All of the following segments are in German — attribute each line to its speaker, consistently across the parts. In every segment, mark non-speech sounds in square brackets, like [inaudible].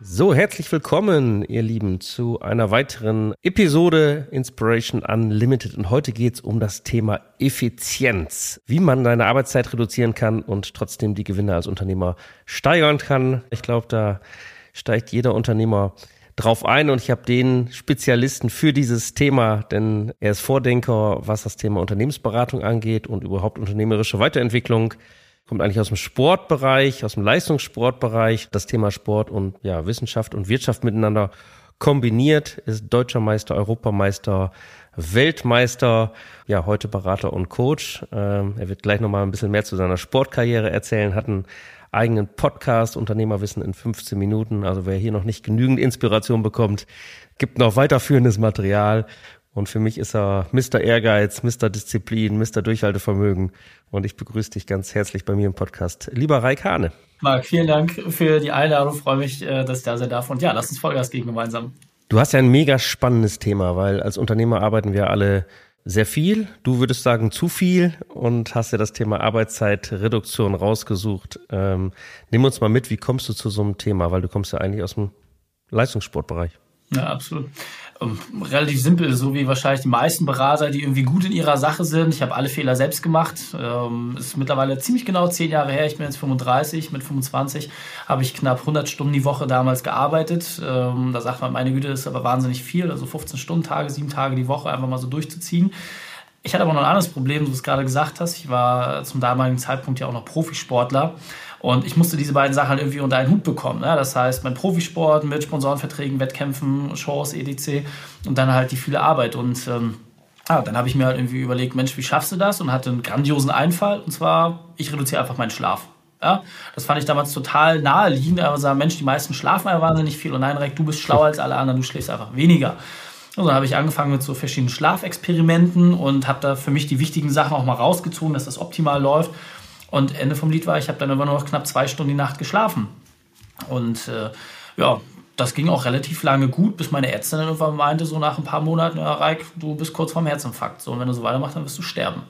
Speaker 1: So, herzlich willkommen, ihr Lieben, zu einer weiteren Episode Inspiration Unlimited. Und heute geht's um das Thema Effizienz. Wie man deine Arbeitszeit reduzieren kann und trotzdem die Gewinne als Unternehmer steigern kann. Ich glaube, da steigt jeder Unternehmer drauf ein und ich habe den Spezialisten für dieses Thema, denn er ist Vordenker, was das Thema Unternehmensberatung angeht und überhaupt unternehmerische Weiterentwicklung kommt eigentlich aus dem Sportbereich, aus dem Leistungssportbereich. Das Thema Sport und ja, Wissenschaft und Wirtschaft miteinander kombiniert, ist deutscher Meister, Europameister, Weltmeister, ja, heute Berater und Coach. Ähm, er wird gleich nochmal ein bisschen mehr zu seiner Sportkarriere erzählen, hat einen eigenen Podcast, Unternehmerwissen in 15 Minuten. Also wer hier noch nicht genügend Inspiration bekommt, gibt noch weiterführendes Material. Und für mich ist er Mr. Ehrgeiz, Mr. Disziplin, Mr. Durchhaltevermögen. Und ich begrüße dich ganz herzlich bei mir im Podcast. Lieber Raik Hane.
Speaker 2: Marc, vielen Dank für die Einladung. Ich freue mich, äh, dass ich da sein darf. Und ja, lass uns Vollgas gehen gemeinsam.
Speaker 1: Du hast ja ein mega spannendes Thema, weil als Unternehmer arbeiten wir alle sehr viel. Du würdest sagen zu viel und hast ja das Thema Arbeitszeitreduktion rausgesucht. Ähm, nimm uns mal mit, wie kommst du zu so einem Thema? Weil du kommst ja eigentlich aus dem Leistungssportbereich.
Speaker 2: Ja, absolut. Ähm, relativ simpel, so wie wahrscheinlich die meisten Berater, die irgendwie gut in ihrer Sache sind. Ich habe alle Fehler selbst gemacht. Ähm, ist mittlerweile ziemlich genau zehn Jahre her. Ich bin jetzt 35. Mit 25 habe ich knapp 100 Stunden die Woche damals gearbeitet. Ähm, da sagt man, meine Güte, das ist aber wahnsinnig viel. Also 15 Stunden Tage, sieben Tage die Woche einfach mal so durchzuziehen. Ich hatte aber noch ein anderes Problem, wie du es gerade gesagt hast. Ich war zum damaligen Zeitpunkt ja auch noch Profisportler. Und ich musste diese beiden Sachen halt irgendwie unter einen Hut bekommen. Ne? Das heißt, mein Profisport mit Sponsorenverträgen, Wettkämpfen, Shows, EDC und dann halt die viele Arbeit. Und ähm, ja, dann habe ich mir halt irgendwie überlegt, Mensch, wie schaffst du das? Und hatte einen grandiosen Einfall. Und zwar, ich reduziere einfach meinen Schlaf. Ja, das fand ich damals total naheliegend, aber sagen, Mensch, die meisten schlafen ja wahnsinnig viel und nein, Reck, du bist schlauer als alle anderen, du schläfst einfach weniger. Und dann habe ich angefangen mit so verschiedenen Schlafexperimenten und habe da für mich die wichtigen Sachen auch mal rausgezogen, dass das optimal läuft. Und Ende vom Lied war, ich habe dann immer nur noch knapp zwei Stunden die Nacht geschlafen. Und äh, ja, das ging auch relativ lange gut, bis meine Ärztin dann irgendwann meinte, so nach ein paar Monaten, ja, Reik, du bist kurz vorm Herzinfarkt. So, und wenn du so weitermachst, dann wirst du sterben.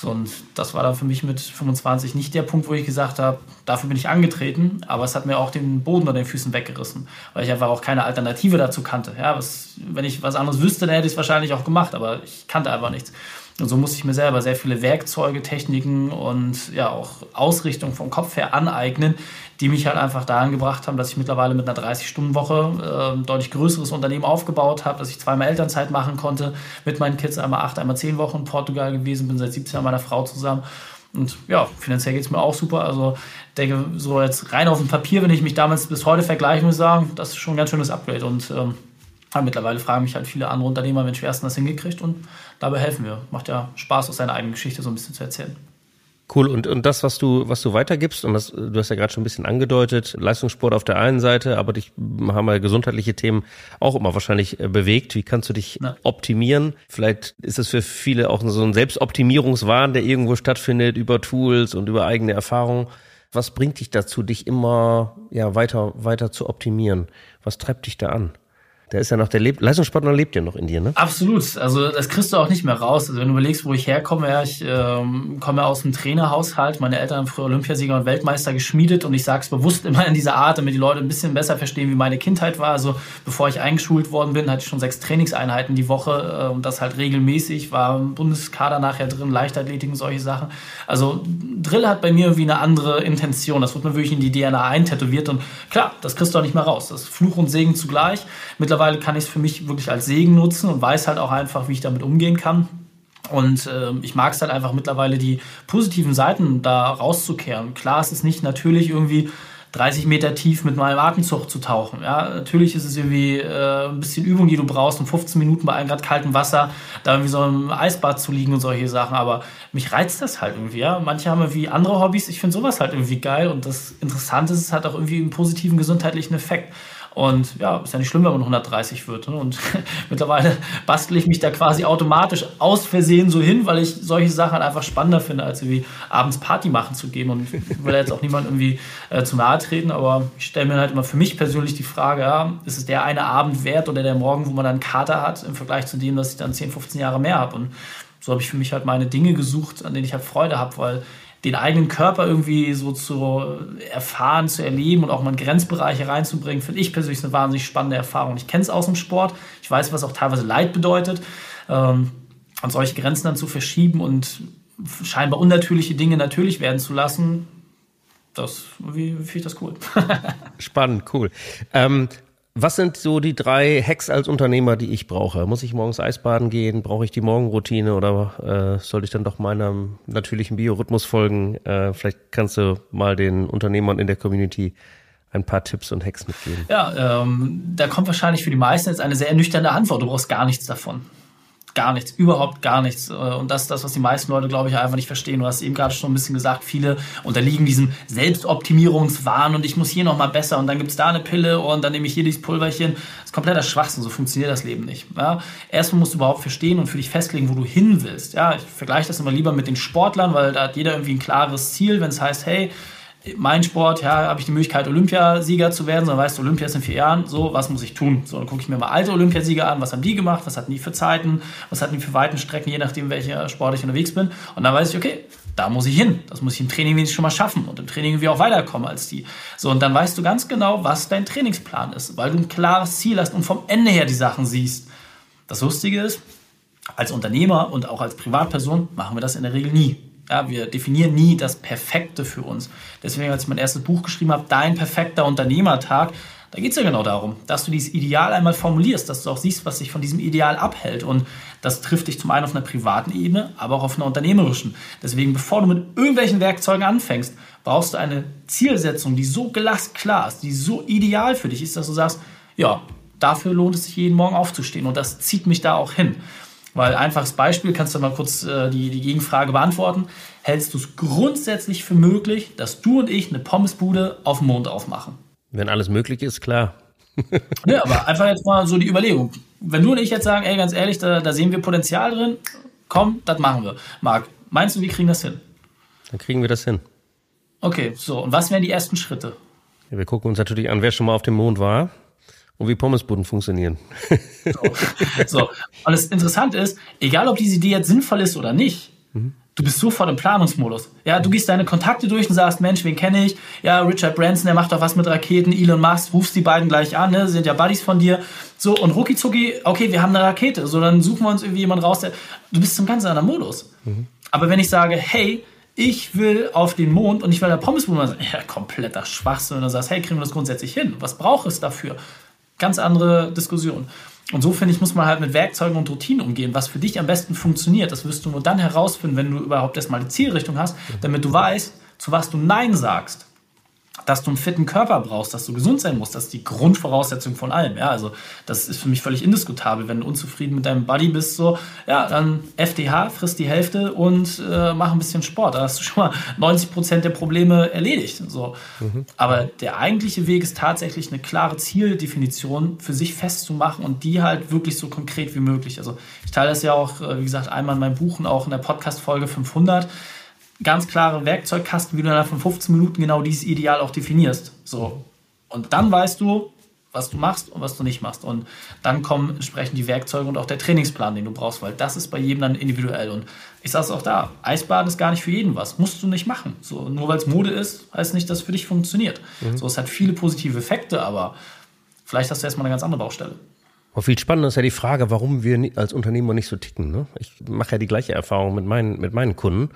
Speaker 2: So, und das war dann für mich mit 25 nicht der Punkt, wo ich gesagt habe, dafür bin ich angetreten, aber es hat mir auch den Boden unter den Füßen weggerissen, weil ich einfach auch keine Alternative dazu kannte. Ja, was, wenn ich was anderes wüsste, dann hätte ich es wahrscheinlich auch gemacht, aber ich kannte einfach nichts. Und so musste ich mir selber sehr viele Werkzeuge, Techniken und ja auch Ausrichtung vom Kopf her aneignen, die mich halt einfach daran gebracht haben, dass ich mittlerweile mit einer 30-Stunden-Woche äh, deutlich größeres Unternehmen aufgebaut habe, dass ich zweimal Elternzeit machen konnte, mit meinen Kids einmal acht, einmal zehn Wochen in Portugal gewesen, bin seit 17 Jahren meiner Frau zusammen. Und ja, finanziell geht es mir auch super. Also denke, so jetzt rein auf dem Papier, wenn ich mich damals bis heute vergleiche, muss ich sagen, das ist schon ein ganz schönes Upgrade. Und ähm, aber mittlerweile fragen mich halt viele andere Unternehmer, Mensch, wie hast das hingekriegt? Und dabei helfen wir. Macht ja Spaß, aus seiner eigenen Geschichte so ein bisschen zu erzählen.
Speaker 1: Cool. Und, und das, was du, was du weitergibst, und das, du hast ja gerade schon ein bisschen angedeutet, Leistungssport auf der einen Seite, aber dich haben ja gesundheitliche Themen auch immer wahrscheinlich äh, bewegt. Wie kannst du dich Na. optimieren? Vielleicht ist es für viele auch so ein Selbstoptimierungswahn, der irgendwo stattfindet über Tools und über eigene Erfahrungen. Was bringt dich dazu, dich immer ja, weiter, weiter zu optimieren? Was treibt dich da an? Der ist ja noch, der lebt, Leistungssportler lebt ja noch in dir, ne?
Speaker 2: Absolut. Also das kriegst du auch nicht mehr raus. Also wenn du überlegst, wo ich herkomme, ja, ich ähm, komme aus einem Trainerhaushalt. Meine Eltern haben früher Olympiasieger und Weltmeister geschmiedet und ich sage es bewusst immer in dieser Art, damit die Leute ein bisschen besser verstehen, wie meine Kindheit war. Also bevor ich eingeschult worden bin, hatte ich schon sechs Trainingseinheiten die Woche äh, und das halt regelmäßig. War im Bundeskader nachher drin, Leichtathletik und solche Sachen. Also Drill hat bei mir irgendwie eine andere Intention. Das wird mir wirklich in die DNA eintätowiert und klar, das kriegst du auch nicht mehr raus. Das ist Fluch und Segen zugleich. Mittlerweile mittlerweile kann ich es für mich wirklich als Segen nutzen und weiß halt auch einfach, wie ich damit umgehen kann. Und äh, ich mag es halt einfach mittlerweile, die positiven Seiten da rauszukehren. Klar, es ist nicht natürlich irgendwie 30 Meter tief mit meinem Atemzug zu tauchen. Ja, natürlich ist es irgendwie äh, ein bisschen Übung, die du brauchst, um 15 Minuten bei 1 Grad kaltem Wasser da irgendwie so im Eisbad zu liegen und solche Sachen. Aber mich reizt das halt irgendwie. Ja? Manche haben irgendwie andere Hobbys. Ich finde sowas halt irgendwie geil. Und das Interessante ist, es hat auch irgendwie einen positiven gesundheitlichen Effekt. Und ja, ist ja nicht schlimm, wenn man 130 wird. Ne? Und [laughs] mittlerweile bastel ich mich da quasi automatisch aus Versehen so hin, weil ich solche Sachen halt einfach spannender finde, als irgendwie abends Party machen zu gehen. Und ich will jetzt auch niemand irgendwie äh, zu nahe treten, aber ich stelle mir halt immer für mich persönlich die Frage, ja, ist es der eine Abend wert oder der Morgen, wo man dann Kater hat, im Vergleich zu dem, dass ich dann 10, 15 Jahre mehr habe. Und so habe ich für mich halt meine Dinge gesucht, an denen ich halt Freude habe, weil den eigenen Körper irgendwie so zu erfahren, zu erleben und auch mal in Grenzbereiche reinzubringen, finde ich persönlich eine wahnsinnig spannende Erfahrung. Ich kenne es aus dem Sport, ich weiß, was auch teilweise Leid bedeutet. Ähm, und solche Grenzen dann zu verschieben und scheinbar unnatürliche Dinge natürlich werden zu lassen, das, finde ich das cool. [laughs]
Speaker 1: Spannend, cool. Ähm, was sind so die drei Hacks als Unternehmer, die ich brauche? Muss ich morgens Eisbaden gehen? Brauche ich die Morgenroutine oder äh, sollte ich dann doch meinem natürlichen Biorhythmus folgen? Äh, vielleicht kannst du mal den Unternehmern in der Community ein paar Tipps und Hacks mitgeben.
Speaker 2: Ja, ähm, da kommt wahrscheinlich für die meisten jetzt eine sehr ernüchternde Antwort. Du brauchst gar nichts davon gar nichts, überhaupt gar nichts. Äh, und das ist das, was die meisten Leute, glaube ich, einfach nicht verstehen. Du hast eben gerade schon ein bisschen gesagt, viele unterliegen diesem Selbstoptimierungswahn und ich muss hier nochmal besser und dann gibt es da eine Pille und dann nehme ich hier dieses Pulverchen. Das ist kompletter Schwachsinn, so funktioniert das Leben nicht. Ja? Erstmal musst du überhaupt verstehen und für dich festlegen, wo du hin willst. Ja? Ich vergleiche das immer lieber mit den Sportlern, weil da hat jeder irgendwie ein klares Ziel, wenn es heißt, hey, mein Sport, ja, habe ich die Möglichkeit, Olympiasieger zu werden, sondern weißt du, Olympia ist in vier Jahren, so, was muss ich tun? So, dann gucke ich mir mal alte Olympiasieger an, was haben die gemacht, was hatten die für Zeiten, was hatten die für weiten Strecken, je nachdem, welcher Sport ich unterwegs bin. Und dann weiß ich, okay, da muss ich hin. Das muss ich im Training wenigstens schon mal schaffen und im Training irgendwie auch weiterkommen als die. So, und dann weißt du ganz genau, was dein Trainingsplan ist, weil du ein klares Ziel hast und vom Ende her die Sachen siehst. Das Lustige ist, als Unternehmer und auch als Privatperson machen wir das in der Regel nie. Ja, wir definieren nie das Perfekte für uns. Deswegen, als ich mein erstes Buch geschrieben habe, Dein perfekter Unternehmertag, da geht es ja genau darum, dass du dieses Ideal einmal formulierst, dass du auch siehst, was sich von diesem Ideal abhält. Und das trifft dich zum einen auf einer privaten Ebene, aber auch auf einer unternehmerischen. Deswegen, bevor du mit irgendwelchen Werkzeugen anfängst, brauchst du eine Zielsetzung, die so glasklar ist, die so ideal für dich ist, dass du sagst, ja, dafür lohnt es sich jeden Morgen aufzustehen. Und das zieht mich da auch hin. Weil einfaches Beispiel, kannst du mal kurz äh, die, die Gegenfrage beantworten. Hältst du es grundsätzlich für möglich, dass du und ich eine Pommesbude auf dem Mond aufmachen?
Speaker 1: Wenn alles möglich ist, klar.
Speaker 2: ja, [laughs] aber einfach jetzt mal so die Überlegung. Wenn du und ich jetzt sagen, ey, ganz ehrlich, da, da sehen wir Potenzial drin, komm, das machen wir. Marc, meinst du, wir kriegen das hin?
Speaker 1: Dann kriegen wir das hin.
Speaker 2: Okay, so, und was wären die ersten Schritte?
Speaker 1: Ja, wir gucken uns natürlich an, wer schon mal auf dem Mond war und wie Pommesbuden funktionieren.
Speaker 2: So. so. Und das Interessante ist, egal ob diese Idee jetzt sinnvoll ist oder nicht, mhm. du bist sofort im Planungsmodus. Ja, du gehst deine Kontakte durch und sagst, Mensch, wen kenne ich? Ja, Richard Branson, der macht doch was mit Raketen, Elon Musk, rufst die beiden gleich an, ne? sind ja Buddies von dir. So, und rucki zucki, okay, wir haben eine Rakete. So, dann suchen wir uns irgendwie jemanden raus, der, du bist zum ganz anderen Modus. Mhm. Aber wenn ich sage, hey, ich will auf den Mond und ich will der Pommesbude, ja, kompletter Schwachsinn. Und dann sagst, hey, kriegen wir das grundsätzlich hin? Was braucht es dafür? Ganz andere Diskussion. Und so finde ich, muss man halt mit Werkzeugen und Routinen umgehen, was für dich am besten funktioniert. Das wirst du nur dann herausfinden, wenn du überhaupt erstmal die Zielrichtung hast, damit du weißt, zu was du Nein sagst dass du einen fitten Körper brauchst, dass du gesund sein musst, das ist die Grundvoraussetzung von allem. Ja, also das ist für mich völlig indiskutabel. Wenn du unzufrieden mit deinem Body bist, so, ja, dann FDH, frisst die Hälfte und äh, mach ein bisschen Sport. Da hast du schon mal 90 Prozent der Probleme erledigt. So. Mhm. Aber der eigentliche Weg ist tatsächlich eine klare Zieldefinition für sich festzumachen und die halt wirklich so konkret wie möglich. Also ich teile das ja auch, äh, wie gesagt, einmal in meinem Buch und auch in der Podcast-Folge 500 ganz klare Werkzeugkasten, wie du innerhalb von 15 Minuten genau dieses Ideal auch definierst. So. Und dann weißt du, was du machst und was du nicht machst. Und dann kommen entsprechend die Werkzeuge und auch der Trainingsplan, den du brauchst, weil das ist bei jedem dann individuell. Und ich sage es auch da, Eisbaden ist gar nicht für jeden was. Musst du nicht machen. So, nur weil es Mode ist, heißt nicht, dass es für dich funktioniert. Mhm. So, es hat viele positive Effekte, aber vielleicht hast du erstmal eine ganz andere Baustelle.
Speaker 1: Aber viel spannender ist ja die Frage, warum wir als Unternehmer nicht so ticken. Ne? Ich mache ja die gleiche Erfahrung mit meinen, mit meinen Kunden.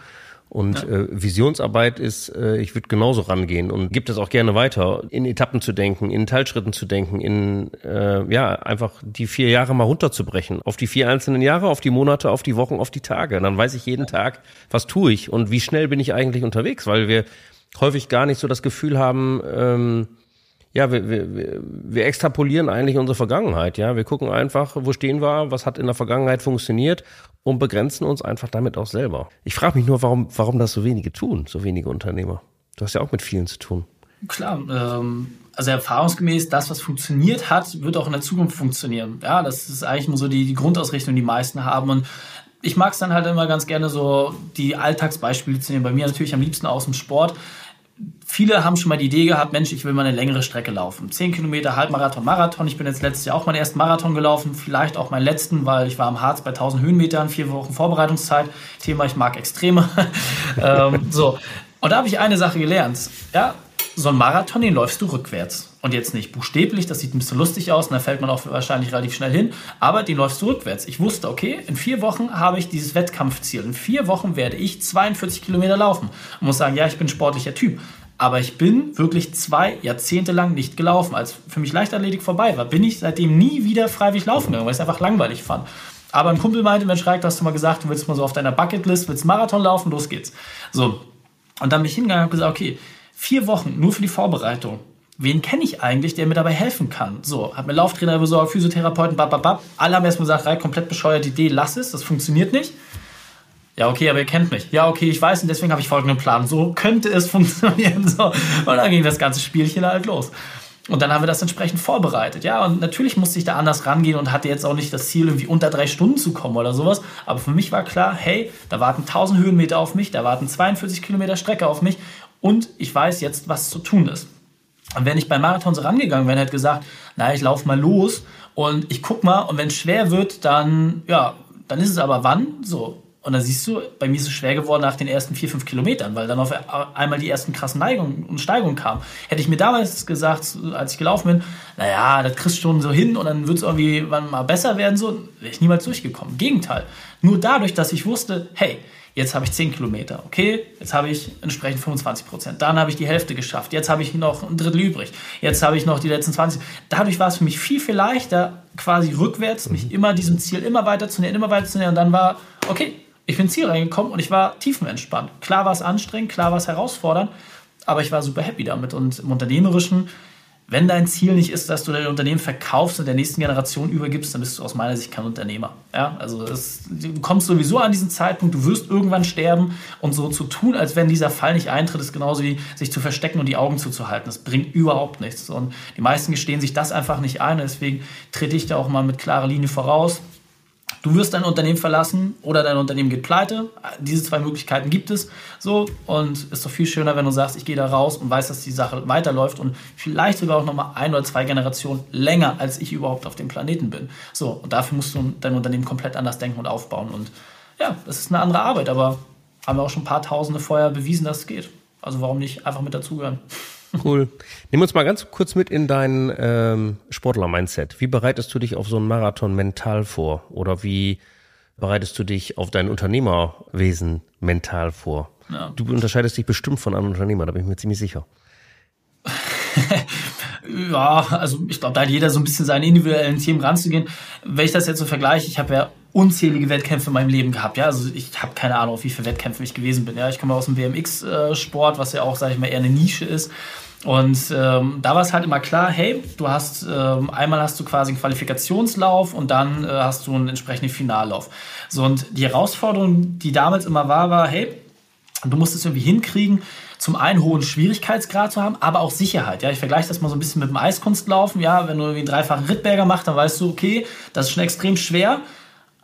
Speaker 1: Und ja. äh, Visionsarbeit ist, äh, ich würde genauso rangehen und gibt es auch gerne weiter, in Etappen zu denken, in Teilschritten zu denken, in äh, ja einfach die vier Jahre mal runterzubrechen, auf die vier einzelnen Jahre, auf die Monate, auf die Wochen, auf die Tage. dann weiß ich jeden Tag, was tue ich und wie schnell bin ich eigentlich unterwegs, weil wir häufig gar nicht so das Gefühl haben, ähm, ja, wir, wir, wir extrapolieren eigentlich unsere Vergangenheit, ja. Wir gucken einfach, wo stehen wir, was hat in der Vergangenheit funktioniert und begrenzen uns einfach damit auch selber. Ich frage mich nur, warum, warum das so wenige tun, so wenige Unternehmer. Du hast ja auch mit vielen zu tun.
Speaker 2: Klar, ähm, also erfahrungsgemäß, das, was funktioniert hat, wird auch in der Zukunft funktionieren. Ja, das ist eigentlich nur so die, die Grundausrichtung, die meisten haben. Und ich mag es dann halt immer ganz gerne so die Alltagsbeispiele zu nehmen. Bei mir natürlich am liebsten aus dem Sport. Viele haben schon mal die Idee gehabt, Mensch, ich will mal eine längere Strecke laufen. Zehn Kilometer, Halbmarathon, Marathon. Ich bin jetzt letztes Jahr auch meinen ersten Marathon gelaufen, vielleicht auch meinen letzten, weil ich war am Harz bei 1000 Höhenmetern, vier Wochen Vorbereitungszeit. Thema, ich mag Extreme. [laughs] ähm, so. Und da habe ich eine Sache gelernt. Ja, so ein Marathon, den läufst du rückwärts. Und jetzt nicht buchstäblich, das sieht ein bisschen lustig aus und da fällt man auch wahrscheinlich relativ schnell hin, aber den läufst du rückwärts. Ich wusste, okay, in vier Wochen habe ich dieses Wettkampfziel. In vier Wochen werde ich 42 Kilometer laufen. Und muss sagen, ja, ich bin ein sportlicher Typ. Aber ich bin wirklich zwei Jahrzehnte lang nicht gelaufen. Als für mich Leichtathletik vorbei war, bin ich seitdem nie wieder freiwillig laufen gegangen, weil ich es einfach langweilig fand. Aber ein Kumpel meinte, Mensch, Reik, du hast du mal gesagt, du willst mal so auf deiner Bucketlist, willst Marathon laufen, los geht's. So. Und dann bin ich hingegangen und gesagt, okay, vier Wochen nur für die Vorbereitung wen kenne ich eigentlich, der mir dabei helfen kann? So, habe mir Lauftrainer besorgt, Physiotherapeuten, bababab. Alle haben erstmal gesagt, komplett bescheuerte Idee, lass es, das funktioniert nicht. Ja, okay, aber ihr kennt mich. Ja, okay, ich weiß und deswegen habe ich folgenden Plan. So könnte es [laughs] funktionieren. So. Und dann ging das ganze Spielchen halt los. Und dann haben wir das entsprechend vorbereitet. Ja, und natürlich musste ich da anders rangehen und hatte jetzt auch nicht das Ziel, irgendwie unter drei Stunden zu kommen oder sowas. Aber für mich war klar, hey, da warten 1000 Höhenmeter auf mich, da warten 42 Kilometer Strecke auf mich und ich weiß jetzt, was zu tun ist. Und wenn ich beim Marathon so rangegangen wäre, hätte gesagt, na, ich laufe mal los und ich guck mal und wenn es schwer wird, dann, ja, dann ist es aber wann? So. Und dann siehst du, bei mir ist es schwer geworden nach den ersten vier, fünf Kilometern, weil dann auf einmal die ersten krassen Neigungen und Steigungen kamen. Hätte ich mir damals gesagt, als ich gelaufen bin, naja, das kriegst du schon so hin und dann wird es irgendwie wann mal besser werden, so, wäre ich niemals durchgekommen. Gegenteil. Nur dadurch, dass ich wusste, hey, Jetzt habe ich 10 Kilometer. Okay, jetzt habe ich entsprechend 25 Prozent. Dann habe ich die Hälfte geschafft. Jetzt habe ich noch ein Drittel übrig. Jetzt habe ich noch die letzten 20. Dadurch war es für mich viel, viel leichter, quasi rückwärts mich mhm. immer diesem Ziel immer weiter zu nähern, immer weiter zu nähern. Und dann war, okay, ich bin ins Ziel reingekommen und ich war tiefenentspannt. Klar war es anstrengend, klar war es herausfordernd, aber ich war super happy damit. Und im Unternehmerischen wenn dein Ziel nicht ist, dass du dein Unternehmen verkaufst und der nächsten Generation übergibst, dann bist du aus meiner Sicht kein Unternehmer. Ja, also das, du kommst sowieso an diesen Zeitpunkt, du wirst irgendwann sterben und so zu tun, als wenn dieser Fall nicht eintritt, ist genauso wie sich zu verstecken und die Augen zuzuhalten. Das bringt überhaupt nichts. Und die meisten gestehen sich das einfach nicht ein. Deswegen trete ich da auch mal mit klarer Linie voraus. Du wirst dein Unternehmen verlassen oder dein Unternehmen geht pleite. Diese zwei Möglichkeiten gibt es. So und ist doch viel schöner, wenn du sagst, ich gehe da raus und weiß, dass die Sache weiterläuft und vielleicht sogar auch noch mal ein oder zwei Generationen länger, als ich überhaupt auf dem Planeten bin. So und dafür musst du dein Unternehmen komplett anders denken und aufbauen. Und ja, das ist eine andere Arbeit, aber haben wir auch schon ein paar Tausende vorher bewiesen, dass es geht. Also warum nicht einfach mit dazugehören?
Speaker 1: Cool. Nimm uns mal ganz kurz mit in dein ähm, Sportler-Mindset. Wie bereitest du dich auf so einen Marathon mental vor? Oder wie bereitest du dich auf dein Unternehmerwesen mental vor? Ja. Du unterscheidest dich bestimmt von einem Unternehmer, da bin ich mir ziemlich sicher. [laughs]
Speaker 2: ja, also ich glaube, da hat jeder so ein bisschen seine individuellen Themen ranzugehen. Wenn ich das jetzt so vergleiche, ich habe ja unzählige Wettkämpfe in meinem Leben gehabt. Ja, also ich habe keine Ahnung, auf wie viele Wettkämpfe ich gewesen bin. Ja, ich komme aus dem BMX-Sport, was ja auch, sage ich mal, eher eine Nische ist. Und ähm, da war es halt immer klar, hey, du hast ähm, einmal hast du quasi einen Qualifikationslauf und dann äh, hast du einen entsprechenden Finallauf. So und die Herausforderung, die damals immer war, war, hey, du musst es irgendwie hinkriegen, zum einen hohen Schwierigkeitsgrad zu haben, aber auch Sicherheit. Ja, ich vergleiche das mal so ein bisschen mit dem Eiskunstlaufen. Ja, wenn du irgendwie einen dreifachen Rittberger machst, dann weißt du, okay, das ist schon extrem schwer,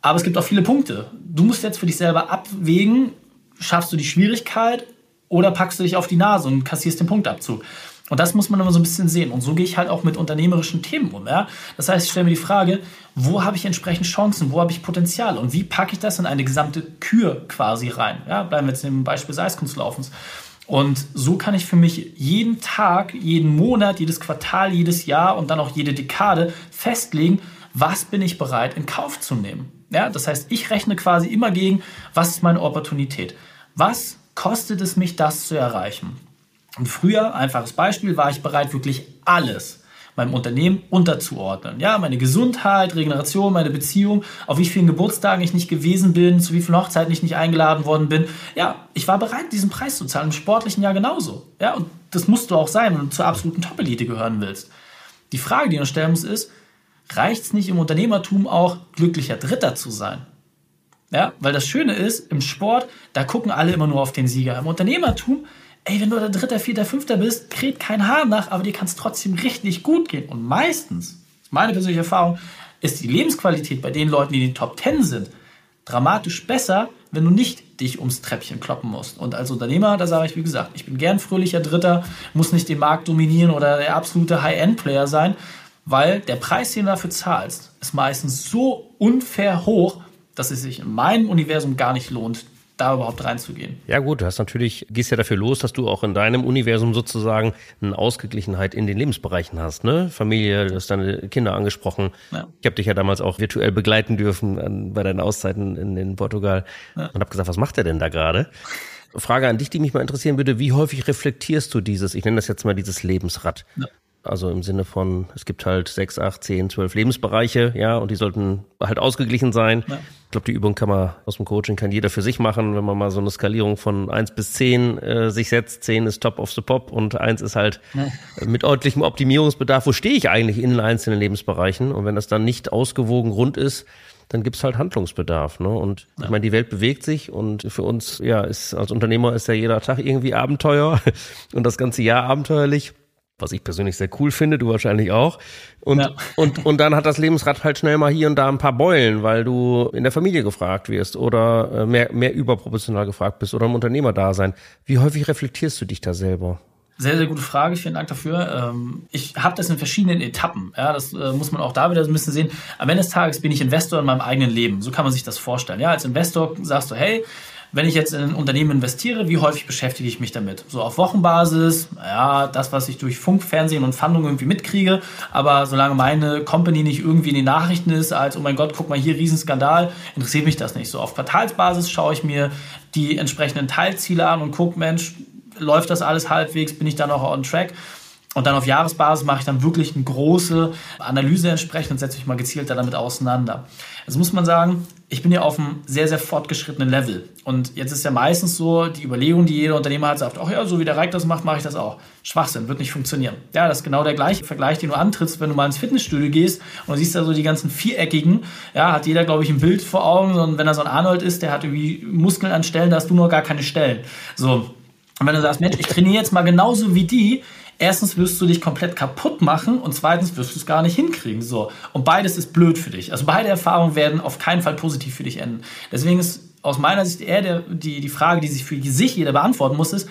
Speaker 2: aber es gibt auch viele Punkte. Du musst jetzt für dich selber abwägen, schaffst du die Schwierigkeit oder packst du dich auf die Nase und kassierst den Punktabzug. Und das muss man immer so ein bisschen sehen. Und so gehe ich halt auch mit unternehmerischen Themen um. Ja? Das heißt, ich stelle mir die Frage, wo habe ich entsprechend Chancen, wo habe ich Potenzial und wie packe ich das in eine gesamte Kür quasi rein? Ja? Bleiben wir jetzt im Beispiel des Eiskunstlaufens. Und so kann ich für mich jeden Tag, jeden Monat, jedes Quartal, jedes Jahr und dann auch jede Dekade festlegen, was bin ich bereit in Kauf zu nehmen. Ja, das heißt, ich rechne quasi immer gegen, was ist meine Opportunität? Was kostet es mich, das zu erreichen? Und früher, einfaches Beispiel, war ich bereit, wirklich alles meinem Unternehmen unterzuordnen. Ja, meine Gesundheit, Regeneration, meine Beziehung, auf wie vielen Geburtstagen ich nicht gewesen bin, zu wie vielen Hochzeiten ich nicht eingeladen worden bin. Ja, ich war bereit, diesen Preis zu zahlen, im sportlichen Jahr genauso. Ja, und das musst du auch sein, wenn du zur absoluten Top-Elite gehören willst. Die Frage, die du stellen musst, ist, reicht es nicht im Unternehmertum auch, glücklicher Dritter zu sein? Ja, weil das Schöne ist, im Sport, da gucken alle immer nur auf den Sieger. Im Unternehmertum ey, wenn du der Dritter, Vierter, Fünfter bist, kräht kein Haar nach, aber dir kann es trotzdem richtig gut gehen. Und meistens, meine persönliche Erfahrung, ist die Lebensqualität bei den Leuten, die in den Top Ten sind, dramatisch besser, wenn du nicht dich ums Treppchen kloppen musst. Und als Unternehmer, da sage ich, wie gesagt, ich bin gern fröhlicher Dritter, muss nicht den Markt dominieren oder der absolute High-End-Player sein, weil der Preis, den du dafür zahlst, ist meistens so unfair hoch, dass es sich in meinem Universum gar nicht lohnt, da überhaupt reinzugehen.
Speaker 1: Ja gut, du hast natürlich, gehst ja dafür los, dass du auch in deinem Universum sozusagen eine Ausgeglichenheit in den Lebensbereichen hast, ne? Familie, du hast deine Kinder angesprochen. Ja. Ich habe dich ja damals auch virtuell begleiten dürfen an, bei deinen Auszeiten in, in Portugal ja. und habe gesagt, was macht er denn da gerade? Frage an dich, die mich mal interessieren würde, wie häufig reflektierst du dieses, ich nenne das jetzt mal dieses Lebensrad? Ja. Also im Sinne von, es gibt halt sechs, acht, zehn, zwölf Lebensbereiche, ja, und die sollten halt ausgeglichen sein. Ja. Ich glaube, die Übung kann man aus dem Coaching, kann jeder für sich machen, wenn man mal so eine Skalierung von eins bis zehn äh, sich setzt. Zehn ist top of the pop und eins ist halt ja. [laughs] mit ordentlichem Optimierungsbedarf. Wo stehe ich eigentlich in den einzelnen Lebensbereichen? Und wenn das dann nicht ausgewogen rund ist, dann gibt's halt Handlungsbedarf. Ne? Und ja. ich meine, die Welt bewegt sich und für uns, ja, ist als Unternehmer ist ja jeder Tag irgendwie Abenteuer [laughs] und das ganze Jahr abenteuerlich was ich persönlich sehr cool finde, du wahrscheinlich auch. Und, ja. [laughs] und, und dann hat das Lebensrad halt schnell mal hier und da ein paar Beulen, weil du in der Familie gefragt wirst oder äh, mehr, mehr überproportional gefragt bist oder im Unternehmerdasein. Wie häufig reflektierst du dich da selber?
Speaker 2: Sehr, sehr gute Frage. Vielen Dank dafür. Ähm, ich habe das in verschiedenen Etappen. Ja, das äh, muss man auch da wieder so ein bisschen sehen. Am Ende des Tages bin ich Investor in meinem eigenen Leben. So kann man sich das vorstellen. Ja, als Investor sagst du, hey, wenn ich jetzt in ein Unternehmen investiere, wie häufig beschäftige ich mich damit? So auf Wochenbasis, ja, das, was ich durch Funk, Fernsehen und Fandung irgendwie mitkriege, aber solange meine Company nicht irgendwie in den Nachrichten ist, als, oh mein Gott, guck mal hier, Riesenskandal, interessiert mich das nicht. So auf Quartalsbasis schaue ich mir die entsprechenden Teilziele an und gucke, Mensch, läuft das alles halbwegs, bin ich dann auch on track? Und dann auf Jahresbasis mache ich dann wirklich eine große Analyse entsprechend und setze mich mal gezielter damit auseinander. Jetzt muss man sagen, ich bin ja auf einem sehr, sehr fortgeschrittenen Level. Und jetzt ist ja meistens so die Überlegung, die jeder Unternehmer hat, sagt, ach ja, so wie der Reik das macht, mache ich das auch. Schwachsinn, wird nicht funktionieren. Ja, das ist genau der gleiche Vergleich, den du antrittst, wenn du mal ins Fitnessstudio gehst und du siehst da so die ganzen viereckigen, ja, hat jeder, glaube ich, ein Bild vor Augen. Und wenn er so ein Arnold ist, der hat irgendwie Muskeln an Stellen, da hast du nur gar keine Stellen. So. Und wenn du sagst, Mensch, ich trainiere jetzt mal genauso wie die, erstens wirst du dich komplett kaputt machen und zweitens wirst du es gar nicht hinkriegen. So. Und beides ist blöd für dich. Also beide Erfahrungen werden auf keinen Fall positiv für dich enden. Deswegen ist aus meiner Sicht eher der, die, die Frage, die sich für sich jeder beantworten muss, ist,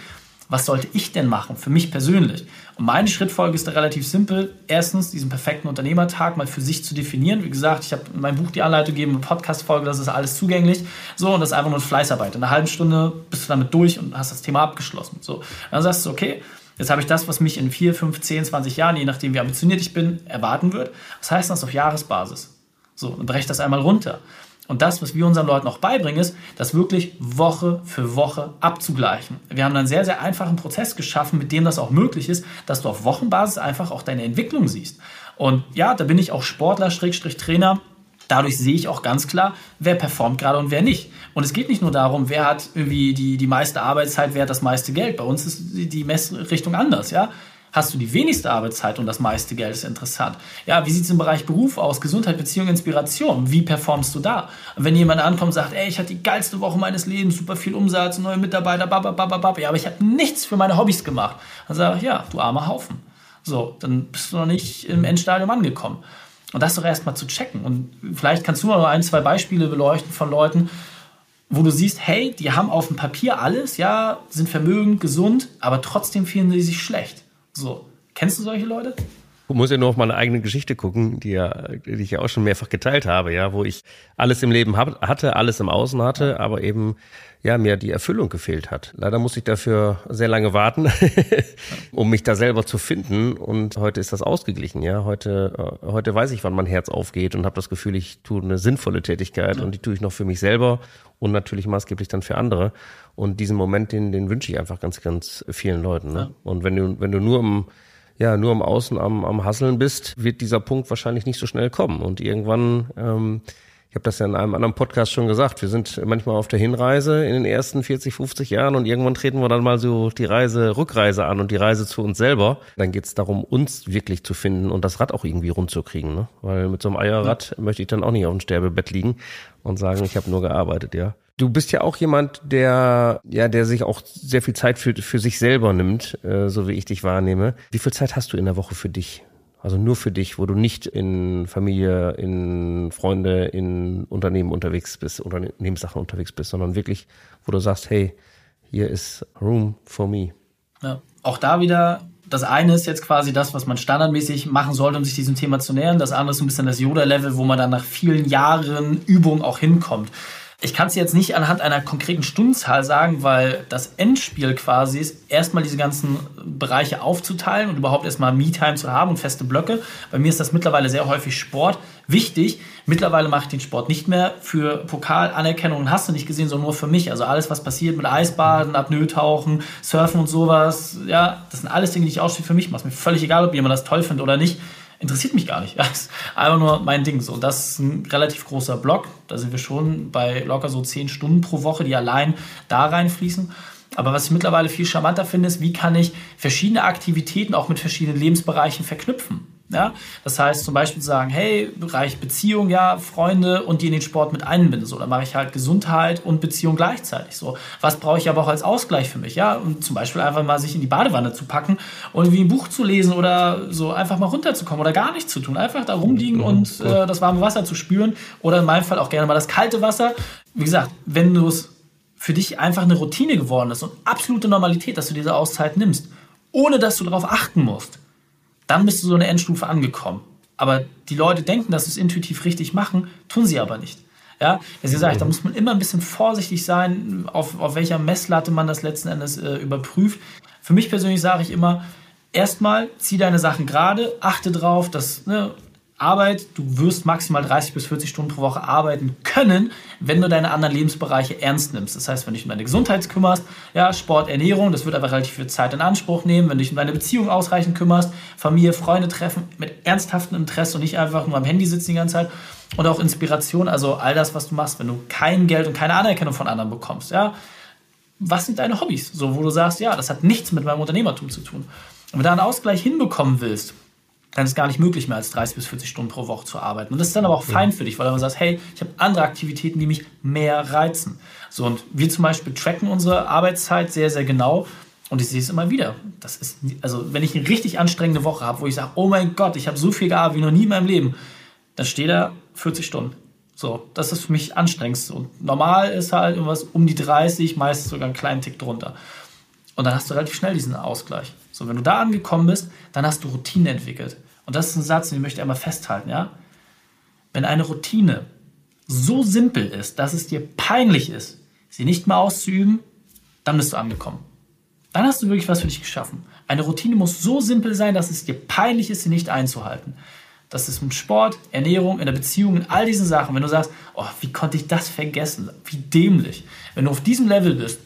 Speaker 2: was sollte ich denn machen für mich persönlich? Und meine Schrittfolge ist da relativ simpel. Erstens, diesen perfekten Unternehmertag mal für sich zu definieren. Wie gesagt, ich habe in meinem Buch die Anleitung gegeben, eine Podcast-Folge, das ist alles zugänglich. So, und das ist einfach nur Fleißarbeit. In einer halben Stunde bist du damit durch und hast das Thema abgeschlossen. So, dann sagst du, okay, Jetzt habe ich das, was mich in 4, 5, 10, 20 Jahren, je nachdem wie ambitioniert ich bin, erwarten wird. Was heißt das auf Jahresbasis? So, dann breche das einmal runter. Und das, was wir unseren Leuten auch beibringen, ist, das wirklich Woche für Woche abzugleichen. Wir haben einen sehr, sehr einfachen Prozess geschaffen, mit dem das auch möglich ist, dass du auf Wochenbasis einfach auch deine Entwicklung siehst. Und ja, da bin ich auch Sportler, Schrägstrich Trainer. Dadurch sehe ich auch ganz klar, wer performt gerade und wer nicht. Und es geht nicht nur darum, wer hat irgendwie die, die meiste Arbeitszeit, wer hat das meiste Geld. Bei uns ist die Messrichtung anders, ja. Hast du die wenigste Arbeitszeit und das meiste Geld ist interessant. Ja, wie sieht es im Bereich Beruf aus? Gesundheit, Beziehung, Inspiration. Wie performst du da? Und wenn jemand ankommt und sagt, ey, ich hatte die geilste Woche meines Lebens, super viel Umsatz, neue Mitarbeiter, bababababab, ja, aber ich habe nichts für meine Hobbys gemacht. Dann sage ich, ja, du armer Haufen. So, dann bist du noch nicht im Endstadium angekommen. Und das doch erstmal zu checken. Und vielleicht kannst du mal ein, zwei Beispiele beleuchten von Leuten, wo du siehst, hey, die haben auf dem Papier alles, ja, sind vermögend, gesund, aber trotzdem fühlen sie sich schlecht. So. Kennst du solche Leute?
Speaker 1: Du musst ja nur auf meine eigene Geschichte gucken, die, ja, die ich ja auch schon mehrfach geteilt habe, ja, wo ich alles im Leben hab, hatte, alles im Außen hatte, aber eben ja mir die Erfüllung gefehlt hat. Leider muss ich dafür sehr lange warten, [laughs] um mich da selber zu finden. Und heute ist das ausgeglichen. Ja, heute äh, heute weiß ich, wann mein Herz aufgeht und habe das Gefühl, ich tue eine sinnvolle Tätigkeit und die tue ich noch für mich selber und natürlich maßgeblich dann für andere. Und diesen Moment, den den wünsche ich einfach ganz ganz vielen Leuten. Ne? Und wenn du wenn du nur im ja, nur im Außen am, am Hasseln bist, wird dieser Punkt wahrscheinlich nicht so schnell kommen. Und irgendwann ähm, habe das ja in einem anderen Podcast schon gesagt, wir sind manchmal auf der Hinreise in den ersten 40, 50 Jahren und irgendwann treten wir dann mal so die Reise, Rückreise an und die Reise zu uns selber. Dann geht es darum, uns wirklich zu finden und das Rad auch irgendwie rund zu kriegen. Ne? Weil mit so einem Eierrad ja. möchte ich dann auch nicht auf dem Sterbebett liegen und sagen, ich habe nur gearbeitet, ja. Du bist ja auch jemand, der, ja, der sich auch sehr viel Zeit für, für sich selber nimmt, äh, so wie ich dich wahrnehme. Wie viel Zeit hast du in der Woche für dich? Also nur für dich, wo du nicht in Familie, in Freunde, in Unternehmen unterwegs bist, Unternehmenssachen unterwegs bist, sondern wirklich, wo du sagst, hey, hier ist Room for me.
Speaker 2: Ja. Auch da wieder, das eine ist jetzt quasi das, was man standardmäßig machen sollte, um sich diesem Thema zu nähern. Das andere ist ein bisschen das Yoda-Level, wo man dann nach vielen Jahren Übung auch hinkommt. Ich kann es jetzt nicht anhand einer konkreten Stundenzahl sagen, weil das Endspiel quasi ist, erstmal diese ganzen Bereiche aufzuteilen und überhaupt erstmal Me-Time zu haben und feste Blöcke. Bei mir ist das mittlerweile sehr häufig Sport. Wichtig, mittlerweile mache ich den Sport nicht mehr für Pokalanerkennung, hast du nicht gesehen, sondern nur für mich. Also alles, was passiert mit Eisbaden, Apnoe-Tauchen, Surfen und sowas, ja, das sind alles Dinge, die ich ausschließlich für mich mache. Ist mir völlig egal, ob jemand das toll findet oder nicht interessiert mich gar nicht. [laughs] Das ist einfach nur mein Ding. So, das ist ein relativ großer Block. Da sind wir schon bei locker so zehn Stunden pro Woche, die allein da reinfließen. Aber was ich mittlerweile viel charmanter finde, ist, wie kann ich verschiedene Aktivitäten auch mit verschiedenen Lebensbereichen verknüpfen. Ja? Das heißt zum Beispiel zu sagen, hey, Bereich Beziehung, ja, Freunde und die in den Sport mit einbinde. So, dann mache ich halt Gesundheit und Beziehung gleichzeitig. So, was brauche ich aber auch als Ausgleich für mich? Ja, und zum Beispiel einfach mal sich in die Badewanne zu packen und wie ein Buch zu lesen oder so einfach mal runterzukommen oder gar nichts zu tun. Einfach da rumliegen und äh, das warme Wasser zu spüren oder in meinem Fall auch gerne mal das kalte Wasser. Wie gesagt, wenn du es für dich einfach eine Routine geworden ist und absolute Normalität, dass du diese Auszeit nimmst, ohne dass du darauf achten musst dann bist du so eine Endstufe angekommen. Aber die Leute denken, dass sie es intuitiv richtig machen, tun sie aber nicht. Ja, deswegen sage ich, da muss man immer ein bisschen vorsichtig sein, auf, auf welcher Messlatte man das letzten Endes äh, überprüft. Für mich persönlich sage ich immer, erstmal zieh deine Sachen gerade, achte drauf, dass ne, Arbeit, du wirst maximal 30 bis 40 Stunden pro Woche arbeiten können, wenn du deine anderen Lebensbereiche ernst nimmst. Das heißt, wenn du dich um deine Gesundheit kümmerst, ja, Sport, Ernährung, das wird aber relativ viel Zeit in Anspruch nehmen. Wenn du dich um deine Beziehung ausreichend kümmerst, Familie, Freunde treffen mit ernsthaftem Interesse und nicht einfach nur am Handy sitzen die ganze Zeit. Und auch Inspiration, also all das, was du machst, wenn du kein Geld und keine Anerkennung von anderen bekommst, ja. Was sind deine Hobbys? So, wo du sagst, ja, das hat nichts mit meinem Unternehmertum zu tun. Und wenn du da einen Ausgleich hinbekommen willst, dann ist es gar nicht möglich mehr als 30 bis 40 Stunden pro Woche zu arbeiten. Und das ist dann aber auch fein für dich, weil du sagst, hey, ich habe andere Aktivitäten, die mich mehr reizen. So, und wir zum Beispiel tracken unsere Arbeitszeit sehr, sehr genau. Und ich sehe es immer wieder. Das ist, also wenn ich eine richtig anstrengende Woche habe, wo ich sage, oh mein Gott, ich habe so viel gearbeitet wie noch nie in meinem Leben, dann steht da 40 Stunden. So, das ist für mich anstrengendste. Und normal ist halt irgendwas um die 30, meistens sogar einen kleinen Tick drunter. Und dann hast du relativ schnell diesen Ausgleich. So, wenn du da angekommen bist, dann hast du Routine entwickelt. Und das ist ein Satz, den möchte ich einmal festhalten, ja? Wenn eine Routine so simpel ist, dass es dir peinlich ist, sie nicht mehr auszuüben, dann bist du angekommen. Dann hast du wirklich was für dich geschaffen. Eine Routine muss so simpel sein, dass es dir peinlich ist, sie nicht einzuhalten. Das ist im Sport, Ernährung, in der Beziehung, in all diesen Sachen. Wenn du sagst, oh, wie konnte ich das vergessen? Wie dämlich. Wenn du auf diesem Level bist,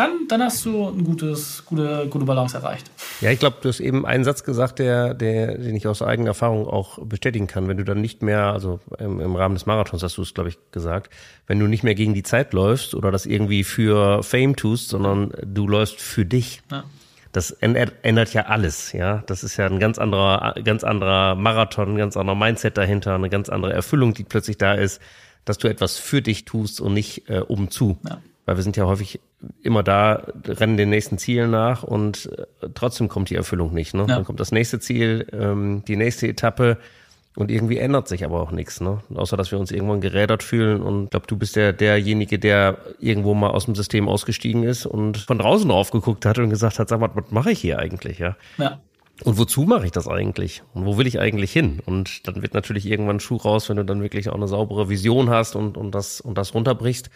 Speaker 2: dann, dann hast du eine gutes, gute, gute Balance erreicht.
Speaker 1: Ja, ich glaube, du hast eben einen Satz gesagt, der, der, den ich aus eigener Erfahrung auch bestätigen kann. Wenn du dann nicht mehr, also im, im Rahmen des Marathons hast du es, glaube ich, gesagt, wenn du nicht mehr gegen die Zeit läufst oder das irgendwie für Fame tust, sondern du läufst für dich. Ja. Das ändert, ändert ja alles, ja. Das ist ja ein ganz anderer, ganz anderer Marathon, ein ganz anderer Mindset dahinter, eine ganz andere Erfüllung, die plötzlich da ist, dass du etwas für dich tust und nicht äh, um zu. Ja weil wir sind ja häufig immer da, rennen den nächsten Zielen nach und äh, trotzdem kommt die Erfüllung nicht. Ne? Ja. Dann kommt das nächste Ziel, ähm, die nächste Etappe und irgendwie ändert sich aber auch nichts, ne? Außer dass wir uns irgendwann gerädert fühlen und ich glaube, du bist der derjenige, der irgendwo mal aus dem System ausgestiegen ist und von draußen drauf geguckt hat und gesagt hat, sag mal, was mache ich hier eigentlich, ja? Ja. Und wozu mache ich das eigentlich? Und wo will ich eigentlich hin? Und dann wird natürlich irgendwann Schuh raus, wenn du dann wirklich auch eine saubere Vision hast und, und das, und das runterbrichst.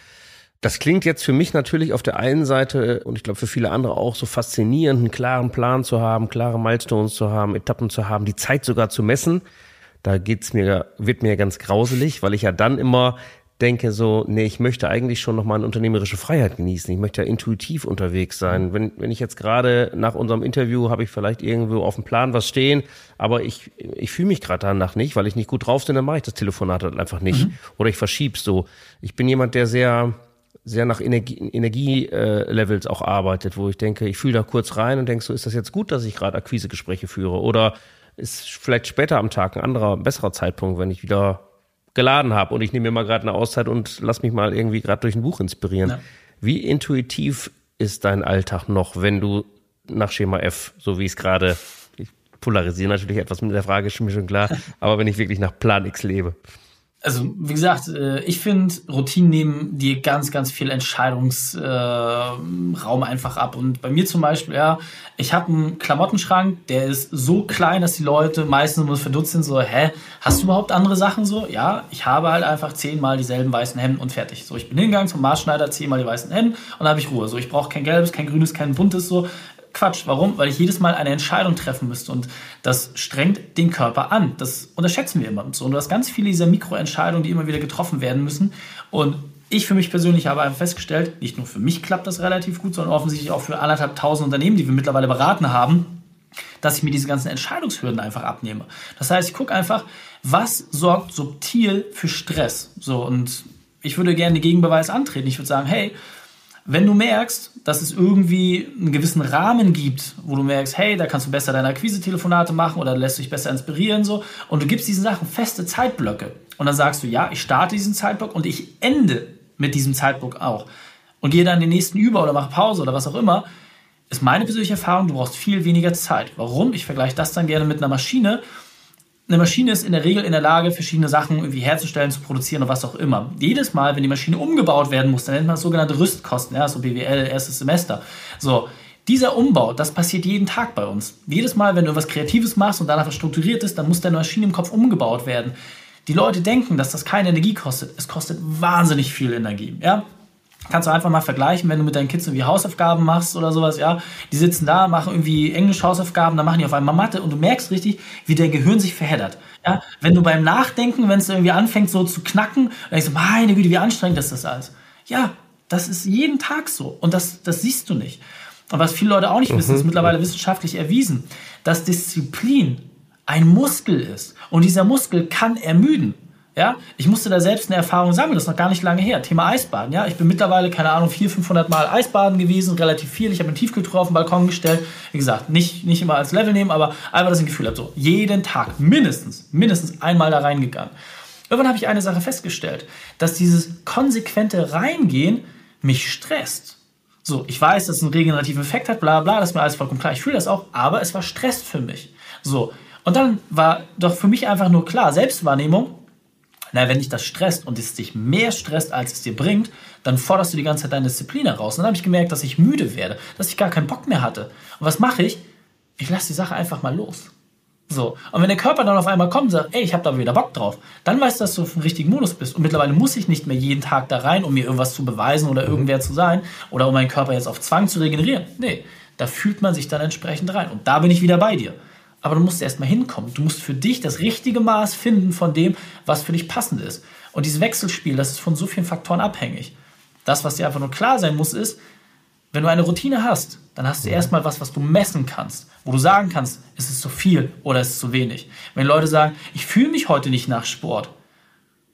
Speaker 1: Das klingt jetzt für mich natürlich auf der einen Seite und ich glaube für viele andere auch so faszinierend, einen klaren Plan zu haben, klare Milestones zu haben, Etappen zu haben, die Zeit sogar zu messen. Da geht's mir, wird mir ganz grauselig, weil ich ja dann immer denke so, nee, ich möchte eigentlich schon noch mal eine unternehmerische Freiheit genießen. Ich möchte ja intuitiv unterwegs sein. Wenn, wenn ich jetzt gerade nach unserem Interview habe ich vielleicht irgendwo auf dem Plan was stehen, aber ich, ich fühle mich gerade danach nicht, weil ich nicht gut drauf bin, dann mache ich das Telefonat halt einfach nicht. Mhm. Oder ich verschieb's so. Ich bin jemand, der sehr, sehr nach Energie, Energielevels auch arbeitet, wo ich denke, ich fühle da kurz rein und denke so, ist das jetzt gut, dass ich gerade Akquisegespräche führe? Oder ist vielleicht später am Tag ein anderer, besserer Zeitpunkt, wenn ich wieder geladen habe und ich nehme mir mal gerade eine Auszeit und lass mich mal irgendwie gerade durch ein Buch inspirieren. Ja. Wie intuitiv ist dein Alltag noch, wenn du nach Schema F, so wie es gerade, ich polarisiere natürlich etwas mit der Frage, ist mir schon klar, [laughs] aber wenn ich wirklich nach Plan X lebe?
Speaker 2: Also wie gesagt, äh, ich finde, Routinen nehmen dir ganz, ganz viel Entscheidungsraum äh, einfach ab. Und bei mir zum Beispiel, ja, ich habe einen Klamottenschrank, der ist so klein, dass die Leute meistens nur verdutzt sind, so, hä, hast du überhaupt andere Sachen so? Ja, ich habe halt einfach zehnmal dieselben weißen Hemden und fertig. So, ich bin hingegangen zum Maßschneider, zehnmal die weißen Hemden und dann habe ich Ruhe. So, ich brauche kein gelbes, kein grünes, kein buntes, so. Quatsch. Warum? Weil ich jedes Mal eine Entscheidung treffen müsste und das strengt den Körper an. Das unterschätzen wir immer so. Und du hast ganz viele dieser Mikroentscheidungen, die immer wieder getroffen werden müssen. Und ich für mich persönlich habe einfach festgestellt, nicht nur für mich klappt das relativ gut, sondern offensichtlich auch für anderthalb tausend Unternehmen, die wir mittlerweile beraten haben, dass ich mir diese ganzen Entscheidungshürden einfach abnehme. Das heißt, ich gucke einfach, was sorgt subtil für Stress. So, und ich würde gerne den Gegenbeweis antreten. Ich würde sagen, hey, wenn du merkst, dass es irgendwie einen gewissen Rahmen gibt, wo du merkst, hey, da kannst du besser deine Akquise-Telefonate machen oder lässt dich besser inspirieren so und du gibst diesen Sachen feste Zeitblöcke und dann sagst du, ja, ich starte diesen Zeitblock und ich ende mit diesem Zeitblock auch und gehe dann den nächsten über oder mache Pause oder was auch immer, ist meine persönliche Erfahrung, du brauchst viel weniger Zeit. Warum? Ich vergleiche das dann gerne mit einer Maschine eine Maschine ist in der Regel in der Lage, verschiedene Sachen irgendwie herzustellen, zu produzieren und was auch immer. Jedes Mal, wenn die Maschine umgebaut werden muss, dann nennt man das sogenannte Rüstkosten, ja, so BWL, erstes Semester. So, dieser Umbau, das passiert jeden Tag bei uns. Jedes Mal, wenn du etwas Kreatives machst und danach was Strukturiertes, dann muss deine Maschine im Kopf umgebaut werden. Die Leute denken, dass das keine Energie kostet. Es kostet wahnsinnig viel Energie. Ja? Kannst du einfach mal vergleichen, wenn du mit deinen Kids irgendwie Hausaufgaben machst oder sowas, ja. Die sitzen da, machen irgendwie Englisch-Hausaufgaben, dann machen die auf einmal Mathe und du merkst richtig, wie der Gehirn sich verheddert. Ja, wenn du beim Nachdenken, wenn es irgendwie anfängt so zu knacken, dann denkst du, meine Güte, wie anstrengend ist das alles. Ja, das ist jeden Tag so und das, das siehst du nicht. Und was viele Leute auch nicht wissen, ist mhm. mittlerweile wissenschaftlich erwiesen, dass Disziplin ein Muskel ist und dieser Muskel kann ermüden. Ja, ich musste da selbst eine Erfahrung sammeln, das ist noch gar nicht lange her. Thema Eisbaden, ja. Ich bin mittlerweile, keine Ahnung, 400, 500 Mal Eisbaden gewesen, relativ viel. Ich habe eine Tiefkühltruhe auf den Balkon gestellt. Wie gesagt, nicht, nicht immer als Level nehmen, aber einfach, dass ich ein Gefühl habe, so jeden Tag mindestens, mindestens einmal da reingegangen. Irgendwann habe ich eine Sache festgestellt, dass dieses konsequente Reingehen mich stresst. So, ich weiß, dass es einen regenerativen Effekt hat, bla bla, das ist mir alles vollkommen klar. Ich fühle das auch, aber es war Stress für mich. So, und dann war doch für mich einfach nur klar, Selbstwahrnehmung, na, wenn dich das stresst und es dich mehr stresst, als es dir bringt, dann forderst du die ganze Zeit deine Disziplin heraus. Und dann habe ich gemerkt, dass ich müde werde, dass ich gar keinen Bock mehr hatte. Und was mache ich? Ich lasse die Sache einfach mal los. So. Und wenn der Körper dann auf einmal kommt und sagt, ey, ich habe da wieder Bock drauf, dann weißt du, dass du auf dem richtigen Modus bist. Und mittlerweile muss ich nicht mehr jeden Tag da rein, um mir irgendwas zu beweisen oder irgendwer zu sein oder um meinen Körper jetzt auf Zwang zu regenerieren. Nee, da fühlt man sich dann entsprechend rein. Und da bin ich wieder bei dir. Aber du musst erstmal hinkommen. Du musst für dich das richtige Maß finden von dem, was für dich passend ist. Und dieses Wechselspiel, das ist von so vielen Faktoren abhängig. Das, was dir einfach nur klar sein muss, ist, wenn du eine Routine hast, dann hast du erstmal was, was du messen kannst, wo du sagen kannst, ist es zu viel oder ist es zu wenig. Wenn Leute sagen, ich fühle mich heute nicht nach Sport,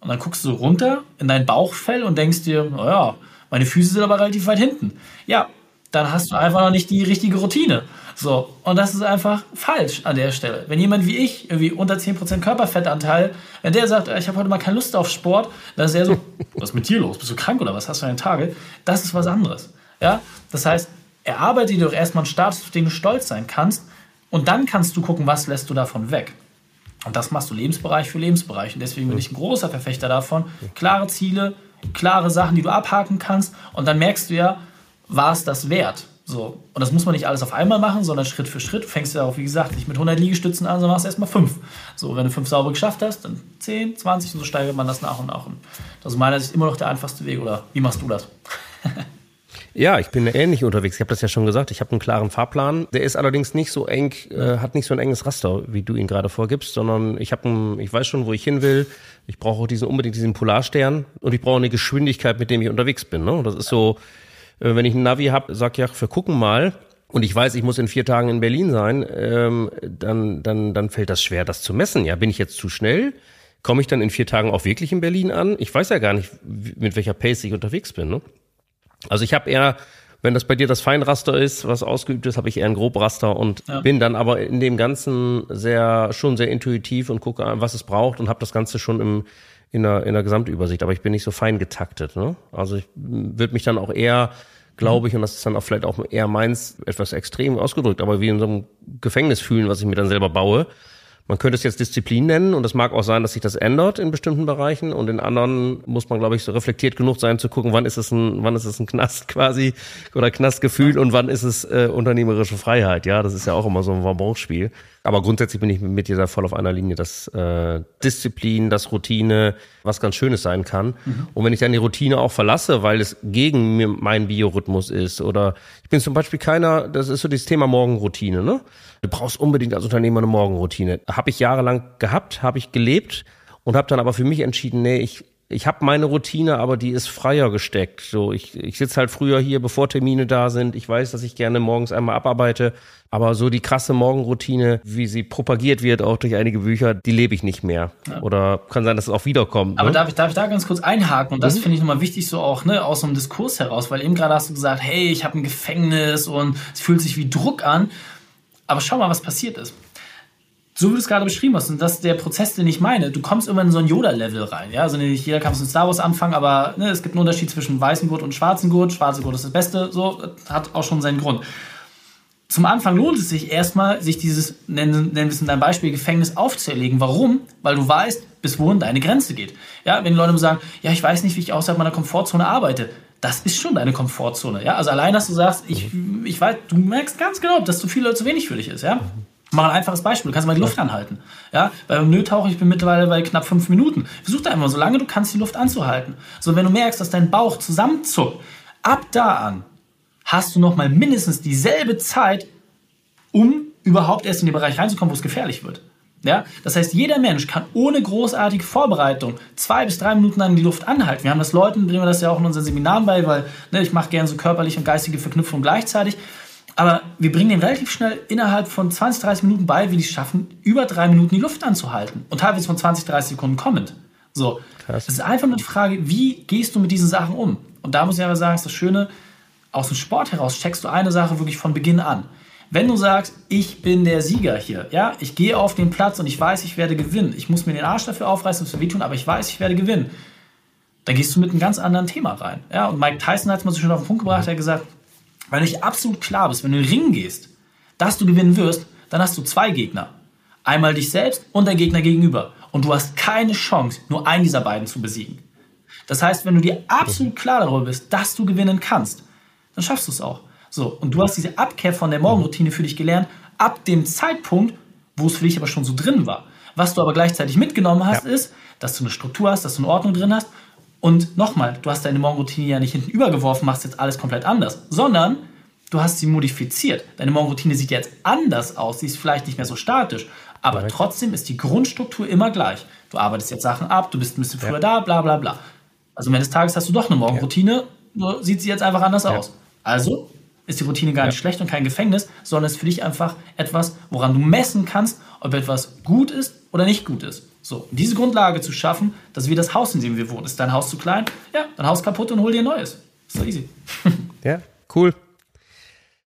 Speaker 2: und dann guckst du runter in dein Bauchfell und denkst dir, naja, meine Füße sind aber relativ weit hinten. Ja, dann hast du einfach noch nicht die richtige Routine. So, und das ist einfach falsch an der Stelle. Wenn jemand wie ich, irgendwie unter 10% Körperfettanteil, wenn der sagt, ich habe heute mal keine Lust auf Sport, dann ist er so, [laughs] was ist mit dir los? Bist du krank oder was hast du für einen Tage? Das ist was anderes. Ja? Das heißt, erarbeite dir doch erstmal einen Status, auf den du stolz sein kannst, und dann kannst du gucken, was lässt du davon weg. Und das machst du Lebensbereich für Lebensbereich. Und deswegen bin ich ein großer Verfechter davon. Klare Ziele, klare Sachen, die du abhaken kannst. Und dann merkst du ja, war es das wert? So. Und das muss man nicht alles auf einmal machen, sondern Schritt für Schritt. Du fängst ja auch, wie gesagt, nicht mit 100 Liegestützen an, sondern machst erstmal 5. So, wenn du 5 sauber geschafft hast, dann 10, 20 und so steigert man das nach und nach. Und das ist meiner Sicht immer noch der einfachste Weg. Oder wie machst du das? [laughs]
Speaker 1: ja, ich bin ähnlich unterwegs. Ich habe das ja schon gesagt. Ich habe einen klaren Fahrplan. Der ist allerdings nicht so eng, äh, hat nicht so ein enges Raster, wie du ihn gerade vorgibst, sondern ich habe, ich weiß schon, wo ich hin will. Ich brauche diesen unbedingt diesen Polarstern und ich brauche eine Geschwindigkeit, mit dem ich unterwegs bin. Ne? Das ist so wenn ich ein Navi habe, sag ja, wir gucken mal. Und ich weiß, ich muss in vier Tagen in Berlin sein, ähm, dann, dann, dann fällt das schwer, das zu messen. Ja, bin ich jetzt zu schnell? Komme ich dann in vier Tagen auch wirklich in Berlin an? Ich weiß ja gar nicht, mit welcher Pace ich unterwegs bin. Ne? Also ich habe eher, wenn das bei dir das Feinraster ist, was ausgeübt ist, habe ich eher ein Grobraster und ja. bin dann aber in dem Ganzen sehr schon sehr intuitiv und gucke, was es braucht und habe das Ganze schon im in der, in der Gesamtübersicht, aber ich bin nicht so fein getaktet. Ne? Also ich würde mich dann auch eher, glaube ich, und das ist dann auch vielleicht auch eher meins, etwas extrem ausgedrückt, aber wie in so einem Gefängnis fühlen, was ich mir dann selber baue. Man könnte es jetzt Disziplin nennen und es mag auch sein, dass sich das ändert in bestimmten Bereichen und in anderen muss man, glaube ich, so reflektiert genug sein zu gucken, wann ist es ein, wann ist es ein Knast quasi oder Knastgefühl und wann ist es äh, unternehmerische Freiheit. Ja, das ist ja auch immer so ein Wabonspiel. Aber grundsätzlich bin ich mit dir da voll auf einer Linie, dass äh, Disziplin, das Routine was ganz Schönes sein kann. Mhm. Und wenn ich dann die Routine auch verlasse, weil es gegen mir, mein Biorhythmus ist oder ich bin zum Beispiel keiner, das ist so das Thema Morgenroutine, ne? Du brauchst unbedingt als Unternehmer eine Morgenroutine. Habe ich jahrelang gehabt, habe ich gelebt und habe dann aber für mich entschieden, nee, ich ich habe meine Routine, aber die ist freier gesteckt. So, ich, ich sitze halt früher hier, bevor Termine da sind. Ich weiß, dass ich gerne morgens einmal abarbeite. Aber so die krasse Morgenroutine, wie sie propagiert wird, auch durch einige Bücher, die lebe ich nicht mehr. Ja. Oder kann sein, dass es auch wiederkommt.
Speaker 2: Aber ne? darf, ich, darf ich da ganz kurz einhaken? Und das mhm. finde ich nochmal wichtig, so auch ne, aus so einem Diskurs heraus, weil eben gerade hast du gesagt, hey, ich habe ein Gefängnis und es fühlt sich wie Druck an. Aber schau mal, was passiert ist so wie du es gerade beschrieben hast, und das ist der Prozess, den ich meine. Du kommst immer in so ein Yoda-Level rein. Ja? Also nicht jeder kann es in Star Wars anfangen, aber ne, es gibt einen Unterschied zwischen weißem Gurt und schwarzem Gurt. Schwarze Gurt ist das Beste, so hat auch schon seinen Grund. Zum Anfang lohnt es sich erstmal, sich dieses, nennen, nennen wir es in deinem Beispiel, Gefängnis aufzuerlegen. Warum? Weil du weißt, bis wohin deine Grenze geht. Ja, wenn die Leute sagen, ja, ich weiß nicht, wie ich außerhalb meiner Komfortzone arbeite. Das ist schon deine Komfortzone. Ja, also allein, dass du sagst, ich, ich weiß, du merkst ganz genau, dass zu viel oder zu wenig für dich ist. Ja, Mach ein einfaches Beispiel. Du kannst mal die Luft anhalten. Ja, beim Nötauchen, ich bin mittlerweile bei knapp fünf Minuten. Versuch da einfach, solange du kannst, die Luft anzuhalten. So, wenn du merkst, dass dein Bauch zusammenzuckt, ab da an hast du noch mal mindestens dieselbe Zeit, um überhaupt erst in den Bereich reinzukommen, wo es gefährlich wird. Ja, das heißt, jeder Mensch kann ohne großartige Vorbereitung zwei bis drei Minuten lang die Luft anhalten. Wir haben das Leuten, bringen wir das ja auch in unseren Seminaren bei, weil ne, ich mache gerne so körperliche und geistige Verknüpfung gleichzeitig. Aber wir bringen den relativ schnell innerhalb von 20, 30 Minuten bei, wie die es schaffen, über drei Minuten die Luft anzuhalten. Und teilweise von 20, 30 Sekunden kommend. So. Krass. Das ist einfach nur die Frage, wie gehst du mit diesen Sachen um? Und da muss ich aber sagen, ist das Schöne, aus dem Sport heraus checkst du eine Sache wirklich von Beginn an. Wenn du sagst, ich bin der Sieger hier, ja, ich gehe auf den Platz und ich weiß, ich werde gewinnen. Ich muss mir den Arsch dafür aufreißen, es wehtun, aber ich weiß, ich werde gewinnen. Dann gehst du mit einem ganz anderen Thema rein. Ja, und Mike Tyson hat es mal so schön auf den Punkt gebracht, er hat gesagt, weil du dich absolut klar bist, wenn du in den Ring gehst, dass du gewinnen wirst, dann hast du zwei Gegner. Einmal dich selbst und dein Gegner gegenüber. Und du hast keine Chance, nur einen dieser beiden zu besiegen. Das heißt, wenn du dir absolut klar darüber bist, dass du gewinnen kannst, dann schaffst du es auch. So, und du hast diese Abkehr von der Morgenroutine für dich gelernt, ab dem Zeitpunkt, wo es für dich aber schon so drin war. Was du aber gleichzeitig mitgenommen hast, ja. ist, dass du eine Struktur hast, dass du eine Ordnung drin hast und nochmal, du hast deine Morgenroutine ja nicht hinten übergeworfen, machst jetzt alles komplett anders, sondern du hast sie modifiziert. Deine Morgenroutine sieht jetzt anders aus, sie ist vielleicht nicht mehr so statisch, aber Direkt. trotzdem ist die Grundstruktur immer gleich. Du arbeitest jetzt Sachen ab, du bist ein bisschen früher ja. da, bla bla bla. Also am Ende des Tages hast du doch eine Morgenroutine, ja. nur sieht sie jetzt einfach anders ja. aus. Also ist die Routine gar nicht schlecht und kein Gefängnis, sondern ist für dich einfach etwas, woran du messen kannst, ob etwas gut ist oder nicht gut ist. So, diese Grundlage zu schaffen, dass wir das Haus, in dem wir wohnen, ist dein Haus zu klein? Ja, dein Haus kaputt und hol dir ein neues. Ist so easy. [laughs]
Speaker 1: ja, cool.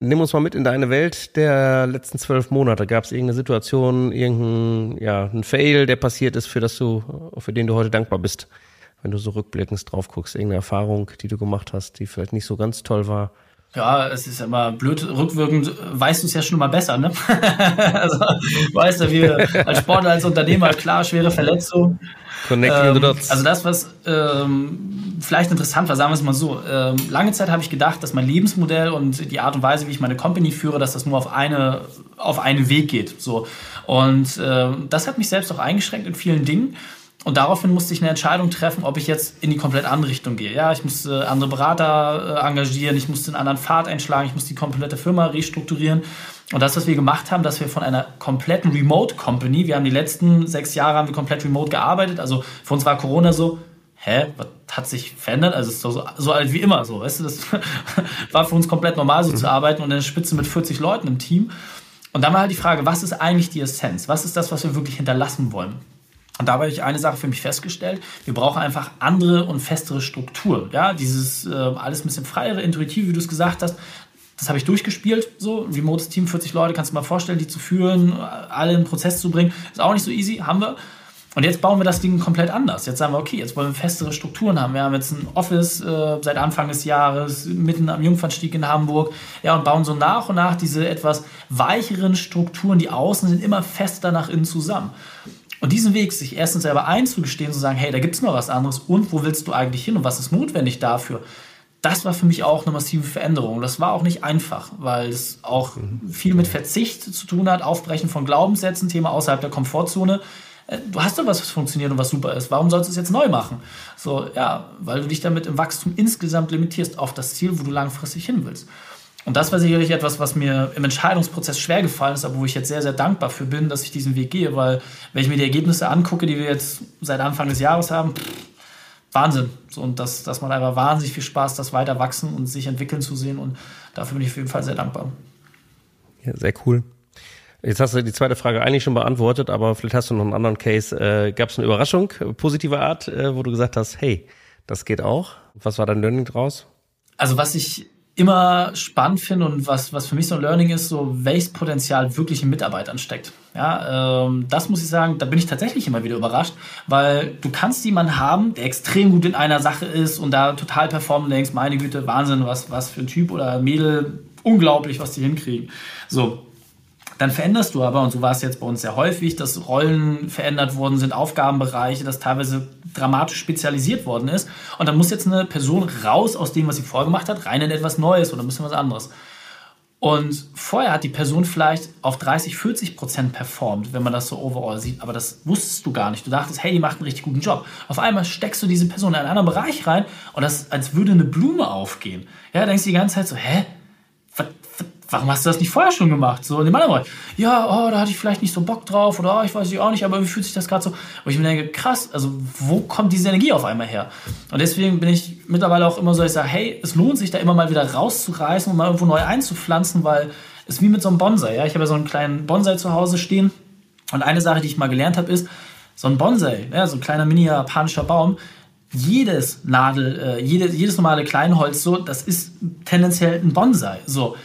Speaker 1: Nimm uns mal mit in deine Welt der letzten zwölf Monate. Gab es irgendeine Situation, irgendein ja, ein Fail, der passiert ist, für, das du, für den du heute dankbar bist? Wenn du so rückblickend drauf guckst, irgendeine Erfahrung, die du gemacht hast, die vielleicht nicht so ganz toll war?
Speaker 2: Ja, es ist immer blöd, rückwirkend weißt du es ja schon mal besser, ne? [laughs] also, weißt du, wir als Sportler, als Unternehmer, klar, schwere Verletzung. Connecting ähm, the dots. Also das, was ähm, vielleicht interessant war, sagen wir es mal so. Ähm, lange Zeit habe ich gedacht, dass mein Lebensmodell und die Art und Weise, wie ich meine Company führe, dass das nur auf eine, auf einen Weg geht. So. Und äh, das hat mich selbst auch eingeschränkt in vielen Dingen. Und daraufhin musste ich eine Entscheidung treffen, ob ich jetzt in die komplett andere Richtung gehe. Ja, ich musste andere Berater äh, engagieren, ich musste einen anderen Pfad einschlagen, ich musste die komplette Firma restrukturieren. Und das, was wir gemacht haben, dass wir von einer kompletten Remote Company, wir haben die letzten sechs Jahre haben wir komplett remote gearbeitet. Also für uns war Corona so, hä, was hat sich verändert? Also es ist so, so, alt wie immer, so, weißt du, das [laughs] war für uns komplett normal, so mhm. zu arbeiten und in der Spitze mit 40 Leuten im Team. Und dann war halt die Frage, was ist eigentlich die Essenz? Was ist das, was wir wirklich hinterlassen wollen? Und da habe ich eine Sache für mich festgestellt. Wir brauchen einfach andere und festere Strukturen. Ja, dieses äh, alles ein bisschen freiere, intuitiv, wie du es gesagt hast. Das habe ich durchgespielt. So, remotes Team, 40 Leute, kannst du mal vorstellen, die zu führen, alle in den Prozess zu bringen. Ist auch nicht so easy, haben wir. Und jetzt bauen wir das Ding komplett anders. Jetzt sagen wir, okay, jetzt wollen wir festere Strukturen haben. Wir haben jetzt ein Office äh, seit Anfang des Jahres mitten am Jungfernstieg in Hamburg. Ja, und bauen so nach und nach diese etwas weicheren Strukturen, die außen sind, immer fester nach innen zusammen. Und diesen Weg, sich erstens selber einzugestehen, zu sagen, hey, da gibt es noch was anderes und wo willst du eigentlich hin und was ist notwendig dafür? Das war für mich auch eine massive Veränderung. Das war auch nicht einfach, weil es auch viel mit Verzicht zu tun hat, Aufbrechen von Glaubenssätzen, Thema außerhalb der Komfortzone äh, du hast doch was, was funktioniert und was super ist. Warum sollst du es jetzt neu machen? So, ja, weil du dich damit im Wachstum insgesamt limitierst auf das Ziel, wo du langfristig hin willst. Und das war sicherlich etwas, was mir im Entscheidungsprozess schwer gefallen ist, aber wo ich jetzt sehr, sehr dankbar für bin, dass ich diesen Weg gehe, weil wenn ich mir die Ergebnisse angucke, die wir jetzt seit Anfang des Jahres haben, pff, Wahnsinn. So, und das, das macht einfach wahnsinnig viel Spaß, das weiter wachsen und sich entwickeln zu sehen. Und dafür bin ich auf jeden Fall sehr dankbar.
Speaker 1: Ja, sehr cool. Jetzt hast du die zweite Frage eigentlich schon beantwortet, aber vielleicht hast du noch einen anderen Case. Äh, Gab es eine Überraschung, positive Art, äh, wo du gesagt hast, hey, das geht auch? Was war dein Learning draus?
Speaker 2: Also was ich immer spannend finde und was, was für mich so ein Learning ist, so welches Potenzial wirklich in Mitarbeitern steckt. Ja, ähm, das muss ich sagen, da bin ich tatsächlich immer wieder überrascht, weil du kannst jemanden haben, der extrem gut in einer Sache ist und da total performen und denkst, meine Güte, Wahnsinn, was, was für ein Typ oder Mädel, unglaublich, was die hinkriegen. So, dann veränderst du aber, und so war es jetzt bei uns sehr häufig, dass Rollen verändert worden sind, Aufgabenbereiche, dass teilweise dramatisch spezialisiert worden ist. Und dann muss jetzt eine Person raus aus dem, was sie vorgemacht hat, rein in etwas Neues oder ein bisschen was anderes. Und vorher hat die Person vielleicht auf 30, 40 Prozent performt, wenn man das so overall sieht. Aber das wusstest du gar nicht. Du dachtest, hey, die macht einen richtig guten Job. Auf einmal steckst du diese Person in einen anderen Bereich rein und das als würde eine Blume aufgehen. Ja, denkst du die ganze Zeit so, hä? Warum hast du das nicht vorher schon gemacht? So, in dem anderen Bereich, ja, oh, da hatte ich vielleicht nicht so Bock drauf oder oh, ich weiß auch nicht, aber wie fühlt sich das gerade so? Und ich mir denke, krass, also wo kommt diese Energie auf einmal her? Und deswegen bin ich mittlerweile auch immer so, ich sage, hey, es lohnt sich da immer mal wieder rauszureißen und mal irgendwo neu einzupflanzen, weil es ist wie mit so einem Bonsai. Ja? Ich habe ja so einen kleinen Bonsai zu Hause stehen und eine Sache, die ich mal gelernt habe, ist, so ein Bonsai, ja, so ein kleiner mini-japanischer Baum, jedes Nadel, äh, jedes, jedes normale Kleinholz, so, das ist tendenziell ein Bonsai. So,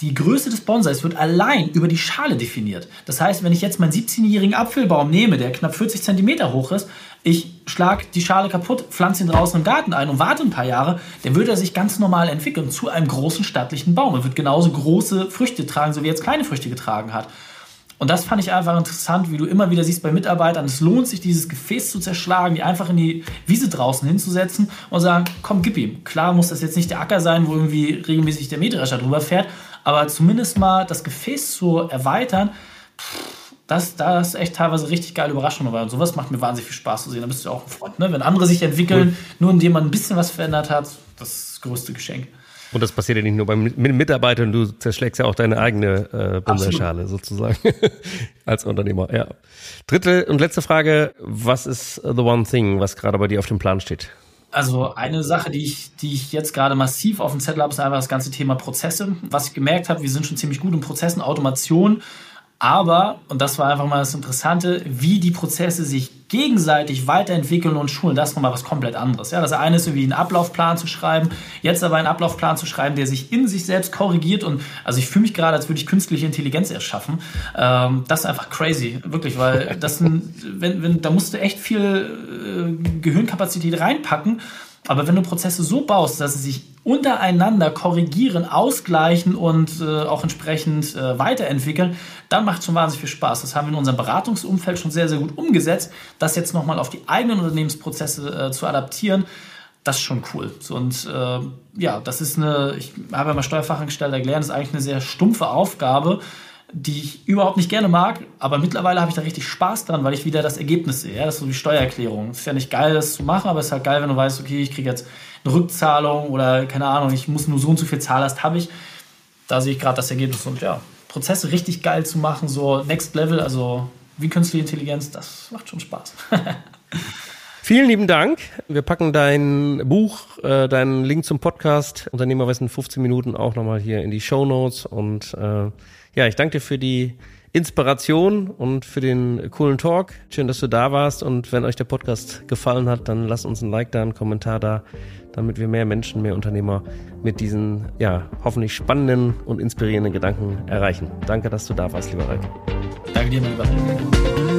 Speaker 2: die Größe des Bonsais wird allein über die Schale definiert. Das heißt, wenn ich jetzt meinen 17-jährigen Apfelbaum nehme, der knapp 40 cm hoch ist, ich schlage die Schale kaputt, pflanze ihn draußen im Garten ein und warte ein paar Jahre, dann wird er sich ganz normal entwickeln zu einem großen stattlichen Baum. Er wird genauso große Früchte tragen, so wie er jetzt kleine Früchte getragen hat. Und das fand ich einfach interessant, wie du immer wieder siehst bei Mitarbeitern, es lohnt sich, dieses Gefäß zu zerschlagen, die einfach in die Wiese draußen hinzusetzen und sagen, komm, gib ihm. Klar muss das jetzt nicht der Acker sein, wo irgendwie regelmäßig der Mähdrescher drüber fährt, aber zumindest mal das Gefäß zu erweitern, das, das ist echt teilweise richtig geile Überraschung dabei. Und sowas macht mir wahnsinnig viel Spaß zu sehen. Da bist du auch ein Freund. Ne? Wenn andere sich entwickeln, cool. nur indem man ein bisschen was verändert hat, das ist das größte Geschenk.
Speaker 1: Und das passiert ja nicht nur beim Mitarbeitern, du zerschlägst ja auch deine eigene äh, Bonsai-Schale sozusagen [laughs] als Unternehmer. Ja. Dritte und letzte Frage, was ist the one thing, was gerade bei dir auf dem Plan steht?
Speaker 2: Also eine Sache, die ich, die ich jetzt gerade massiv auf dem Zettel habe, ist einfach das ganze Thema Prozesse. Was ich gemerkt habe, wir sind schon ziemlich gut in Prozessen, Automation. Aber, und das war einfach mal das Interessante, wie die Prozesse sich gegenseitig weiterentwickeln und schulen, das ist nochmal was komplett anderes. Ja, das eine ist irgendwie einen Ablaufplan zu schreiben, jetzt aber einen Ablaufplan zu schreiben, der sich in sich selbst korrigiert und also ich fühle mich gerade, als würde ich künstliche Intelligenz erschaffen. Ähm, das ist einfach crazy, wirklich, weil das, [laughs] wenn, wenn, da musst du echt viel äh, Gehirnkapazität reinpacken aber wenn du Prozesse so baust, dass sie sich untereinander korrigieren, ausgleichen und äh, auch entsprechend äh, weiterentwickeln, dann macht es schon wahnsinnig viel Spaß. Das haben wir in unserem Beratungsumfeld schon sehr, sehr gut umgesetzt. Das jetzt nochmal auf die eigenen Unternehmensprozesse äh, zu adaptieren, das ist schon cool. Und äh, ja, das ist eine, ich habe ja mal Steuerfachangestellter gelernt, das ist eigentlich eine sehr stumpfe Aufgabe die ich überhaupt nicht gerne mag, aber mittlerweile habe ich da richtig Spaß dran, weil ich wieder das Ergebnis sehe. Ja? Das ist so wie Steuererklärung. Es ist ja nicht geil, das zu machen, aber es ist halt geil, wenn du weißt, okay, ich kriege jetzt eine Rückzahlung oder keine Ahnung, ich muss nur so und so viel Zahlast habe ich. Da sehe ich gerade das Ergebnis und ja, Prozesse richtig geil zu machen, so Next Level, also wie künstliche Intelligenz, das macht schon Spaß. [laughs]
Speaker 1: Vielen lieben Dank. Wir packen dein Buch, äh, deinen Link zum Podcast Unternehmerwissen 15 Minuten auch nochmal hier in die Show Notes und äh, ja, ich danke dir für die Inspiration und für den coolen Talk. Schön, dass du da warst. Und wenn euch der Podcast gefallen hat, dann lasst uns ein Like da, einen Kommentar da, damit wir mehr Menschen, mehr Unternehmer mit diesen, ja, hoffentlich spannenden und inspirierenden Gedanken erreichen. Danke, dass du da warst, lieber Ralf.
Speaker 2: Danke dir, mein lieber.